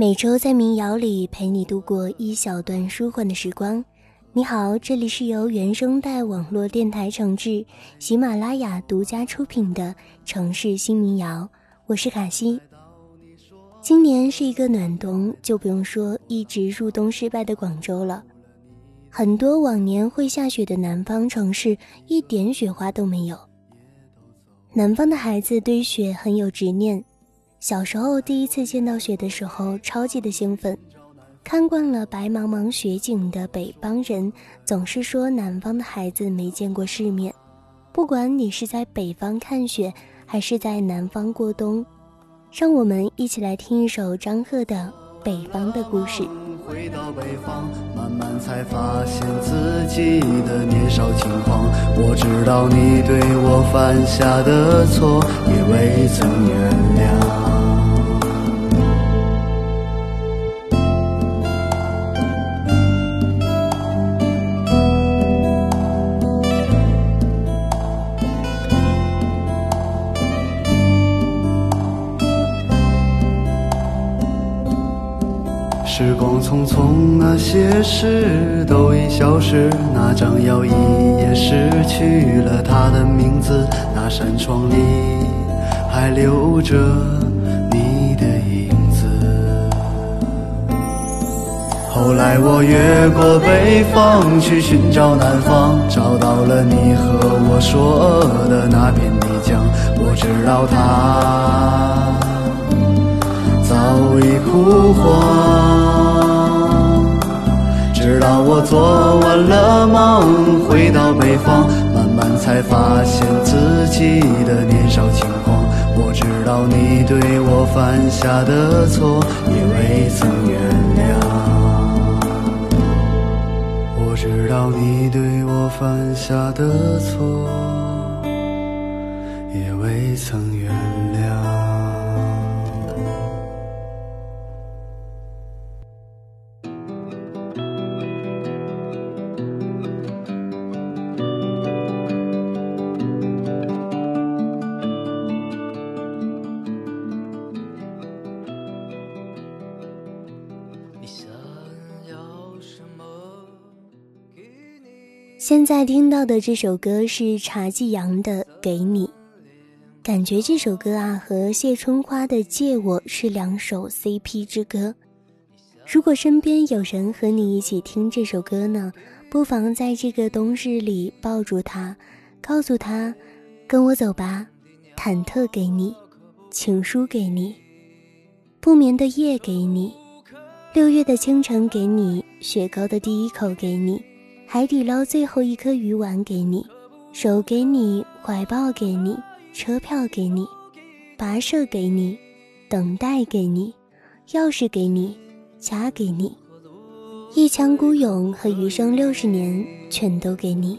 每周在民谣里陪你度过一小段舒缓的时光。你好，这里是由原声带网络电台承制、喜马拉雅独家出品的城市新民谣，我是卡西。今年是一个暖冬，就不用说一直入冬失败的广州了。很多往年会下雪的南方城市，一点雪花都没有。南方的孩子对雪很有执念。小时候第一次见到雪的时候，超级的兴奋。看惯了白茫茫雪景的北方人，总是说南方的孩子没见过世面。不管你是在北方看雪，还是在南方过冬，让我们一起来听一首张赫的《北方的故事》。回到北方，慢慢才发现自己的年少轻狂。我知道你对我犯下的错，也未曾原谅。匆匆，那些事都已消失。那张摇椅也失去了它的名字。那扇窗里还留着你的影子。后来我越过北方去寻找南方，找到了你和我说的那片泥浆。我知道它早已枯黄。让我做完了梦，回到北方，慢慢才发现自己的年少轻狂。我知道你对我犯下的错，也未曾原谅。我知道你对我犯下的错，也未曾原谅。现在听到的这首歌是茶继阳的《给你》，感觉这首歌啊和谢春花的《借我》是两首 CP 之歌。如果身边有人和你一起听这首歌呢，不妨在这个冬日里抱住他，告诉他：“跟我走吧，忐忑给你，情书给你，不眠的夜给你，六月的清晨给你，雪糕的第一口给你。”海底捞最后一颗鱼丸给你，手给你，怀抱给你，车票给你，跋涉给你，等待给你，钥匙给你，家给你，一腔孤勇和余生六十年全都给你。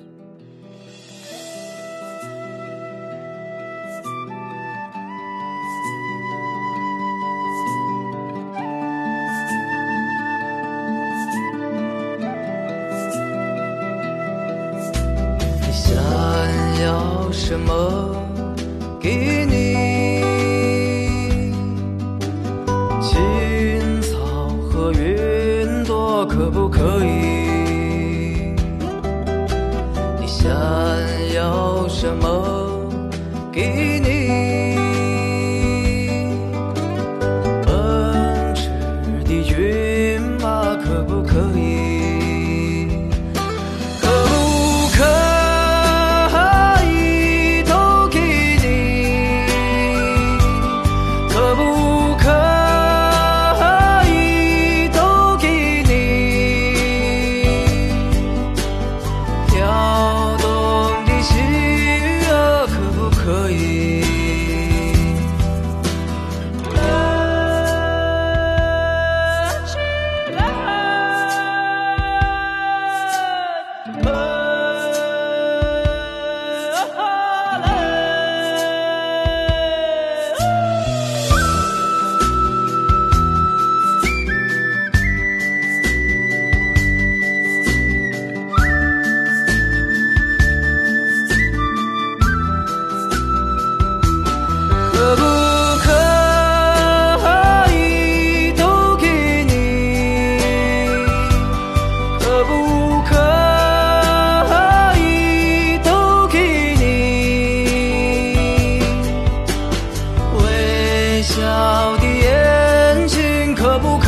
什么给你？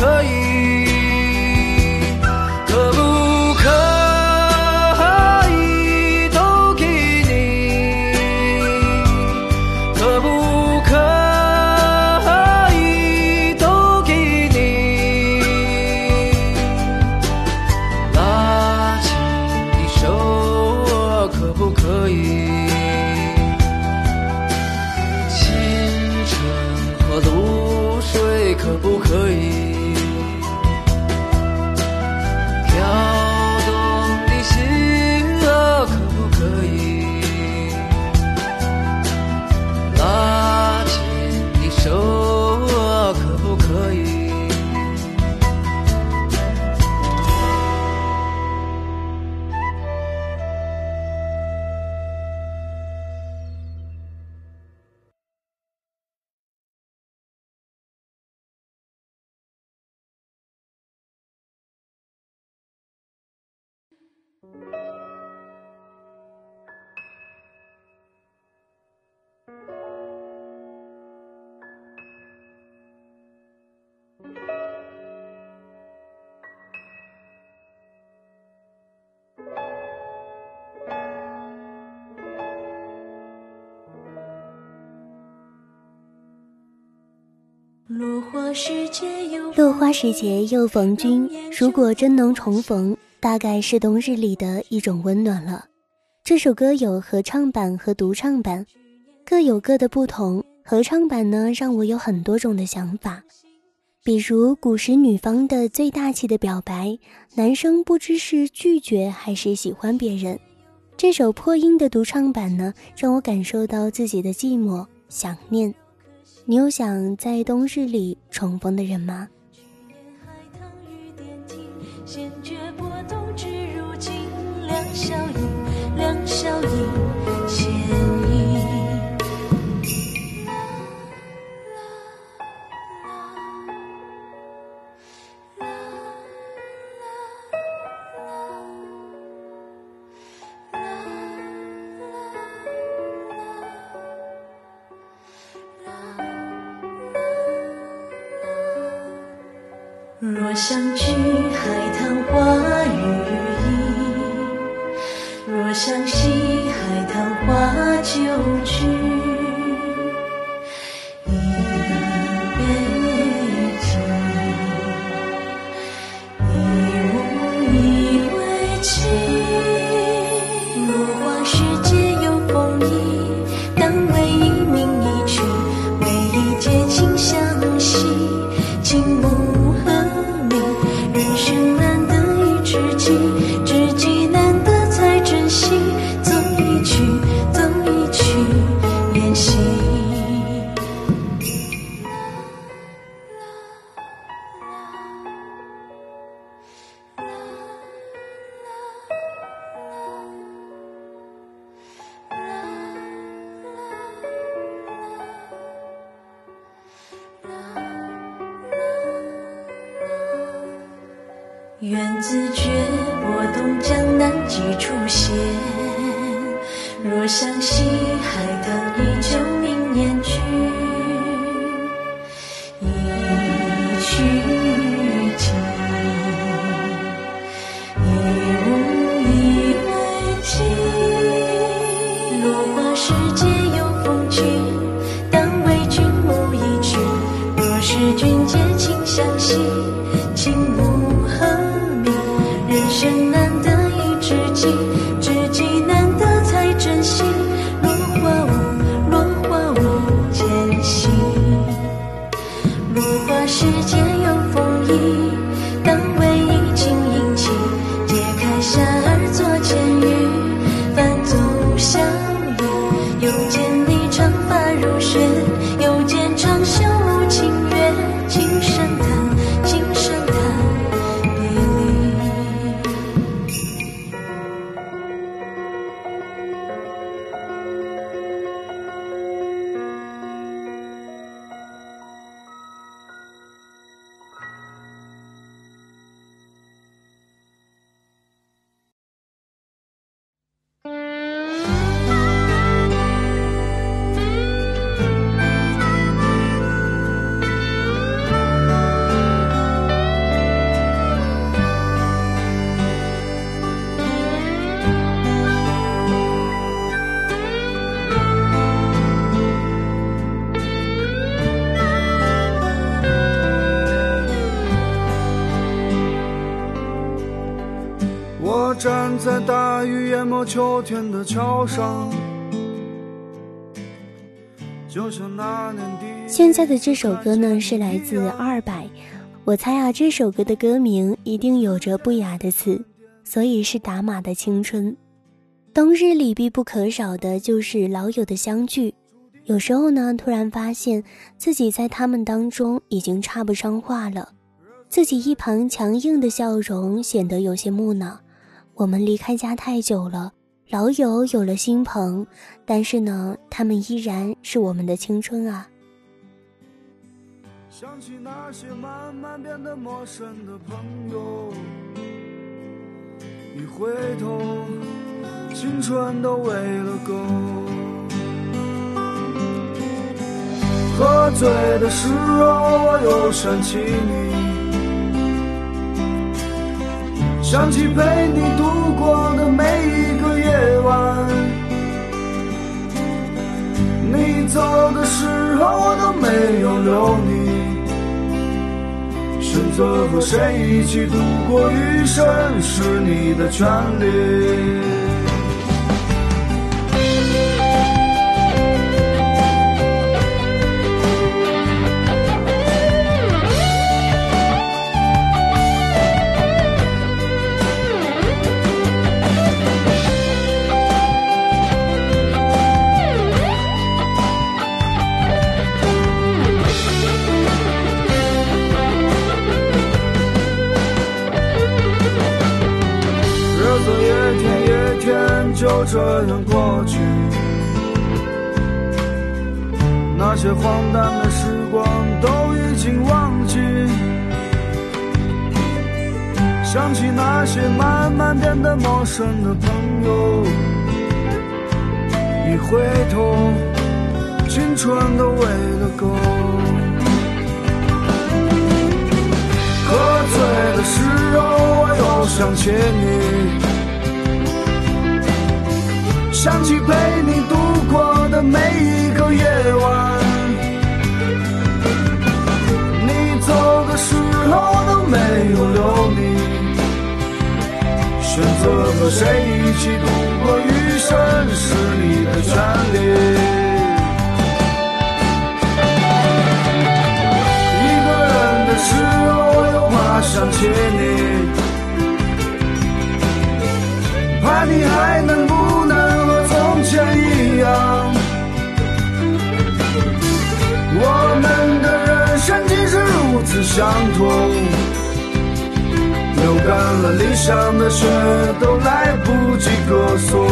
可以落花时节又逢君，如果真能重逢，大概是冬日里的一种温暖了。这首歌有合唱版和独唱版，各有各的不同。合唱版呢，让我有很多种的想法，比如古时女方的最大气的表白，男生不知是拒绝还是喜欢别人。这首破音的独唱版呢，让我感受到自己的寂寞、想念。你有想在冬日里重逢的人吗？若想去海棠花缘自觉拨动江南几处闲，若相惜海棠秋天的桥上，现在的这首歌呢，是来自二百。我猜啊，这首歌的歌名一定有着不雅的词，所以是打码的青春。冬日里必不可少的就是老友的相聚，有时候呢，突然发现自己在他们当中已经插不上话了，自己一旁强硬的笑容显得有些木讷。我们离开家太久了，老友有了新朋，但是呢，他们依然是我们的青春啊。想起那些慢慢变得陌生的朋友，一回头，青春都喂了狗。喝醉的时候，我又想起你，想起陪你度过的每一个夜晚。你走的时候，我都没有留你。选择和谁一起度过余生，是你的权利。就这样过去，那些荒诞的时光都已经忘记。想起那些慢慢变得陌生的朋友，一回头，青春都喂了狗。喝醉的时候，我又想起你。想起陪你度过的每一个夜晚，你走的时候都没有留你，选择和谁一起度过余生是你的权利。一个人的时候又怕想起你，怕你还能不如此相同，流干了理想的血，都来不及歌颂。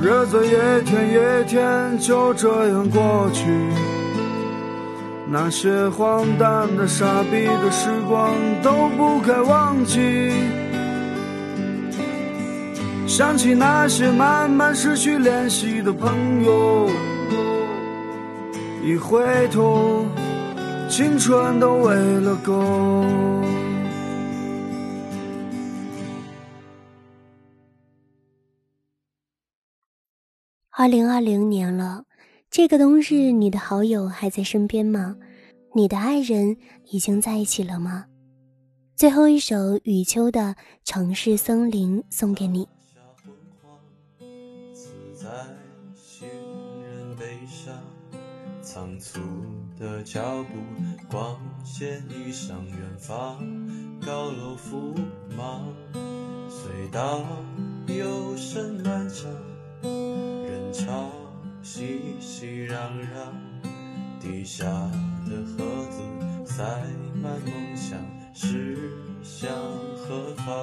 日子一天一天就这样过去，那些荒诞的、傻逼的时光都不该忘记。想起那些慢慢失去联系的朋友，一回头，青春都喂了狗。二零二零年了，这个冬日，你的好友还在身边吗？你的爱人已经在一起了吗？最后一首雨秋的《城市森林》送给你。仓促的脚步，光线已上远方，高楼覆芒，隧道有声漫长，人潮熙熙攘攘，地下的盒子塞满梦想，驶向何方？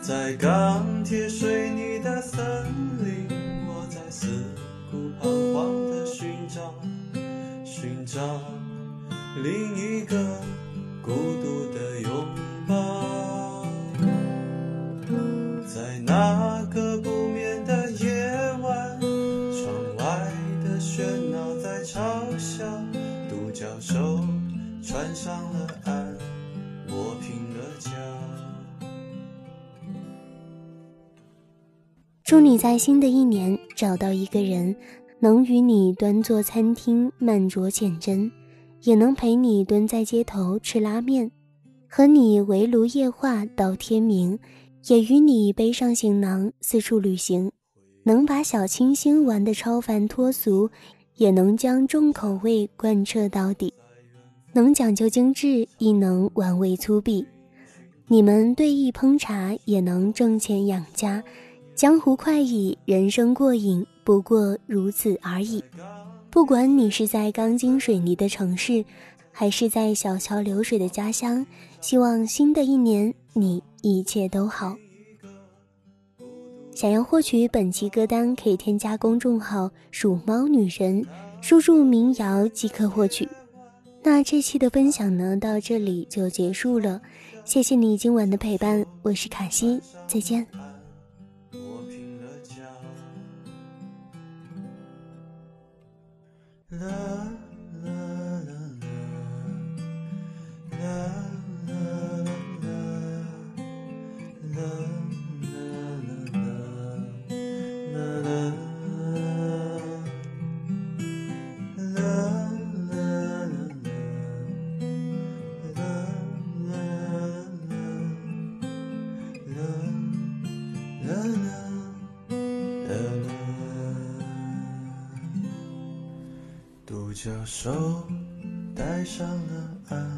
在钢铁水泥的森林，彷徨的寻找，寻找另一个孤独的拥抱，在那个不眠的夜晚，窗外的喧闹在嘲笑，独角兽穿上了岸，我拼了脚。祝你在新的一年找到一个人。能与你端坐餐厅慢酌浅斟，也能陪你蹲在街头吃拉面，和你围炉夜话到天明，也与你背上行囊四处旅行。能把小清新玩得超凡脱俗，也能将重口味贯彻到底。能讲究精致，亦能玩味粗鄙。你们对弈烹茶，也能挣钱养家。江湖快意，人生过瘾。不过如此而已。不管你是在钢筋水泥的城市，还是在小桥流水的家乡，希望新的一年你一切都好。想要获取本期歌单，可以添加公众号“鼠猫女人”，输入民谣即可获取。那这期的分享呢，到这里就结束了。谢谢你今晚的陪伴，我是卡西，再见。着手戴上了安